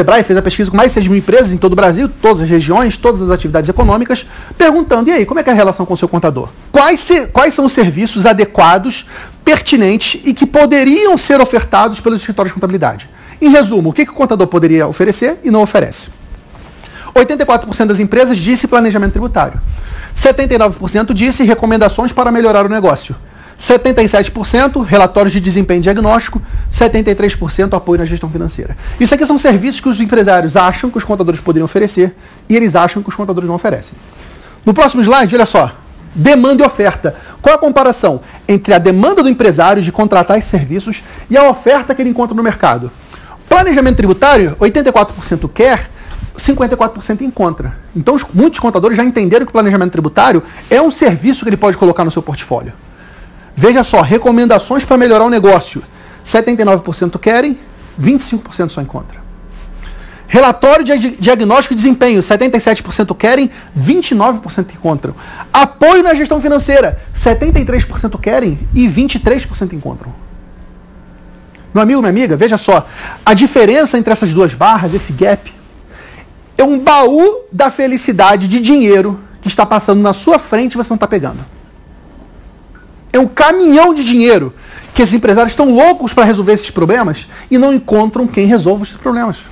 Sebrae fez a pesquisa com mais de 6 mil empresas em todo o Brasil, todas as regiões, todas as atividades econômicas, perguntando: e aí, como é é a relação com o seu contador? Quais, se, quais são os serviços adequados, pertinentes e que poderiam ser ofertados pelos escritórios de contabilidade? Em resumo, o que, que o contador poderia oferecer e não oferece? 84% das empresas disse planejamento tributário. 79% disse recomendações para melhorar o negócio. 77% relatórios de desempenho diagnóstico, 73% apoio na gestão financeira. Isso aqui são serviços que os empresários acham que os contadores poderiam oferecer e eles acham que os contadores não oferecem. No próximo slide, olha só. Demanda e oferta. Qual a comparação entre a demanda do empresário de contratar esses serviços e a oferta que ele encontra no mercado? Planejamento tributário, 84% quer, 54% encontra. Então, muitos contadores já entenderam que o planejamento tributário é um serviço que ele pode colocar no seu portfólio. Veja só, recomendações para melhorar o negócio. 79% querem, 25% só encontra. Relatório de diagnóstico de desempenho, 77% querem, 29% encontram. Apoio na gestão financeira, 73% querem e 23% encontram. Meu amigo, minha amiga, veja só, a diferença entre essas duas barras, esse gap, é um baú da felicidade de dinheiro que está passando na sua frente e você não está pegando. É um caminhão de dinheiro que esses empresários estão loucos para resolver esses problemas e não encontram quem resolva esses problemas.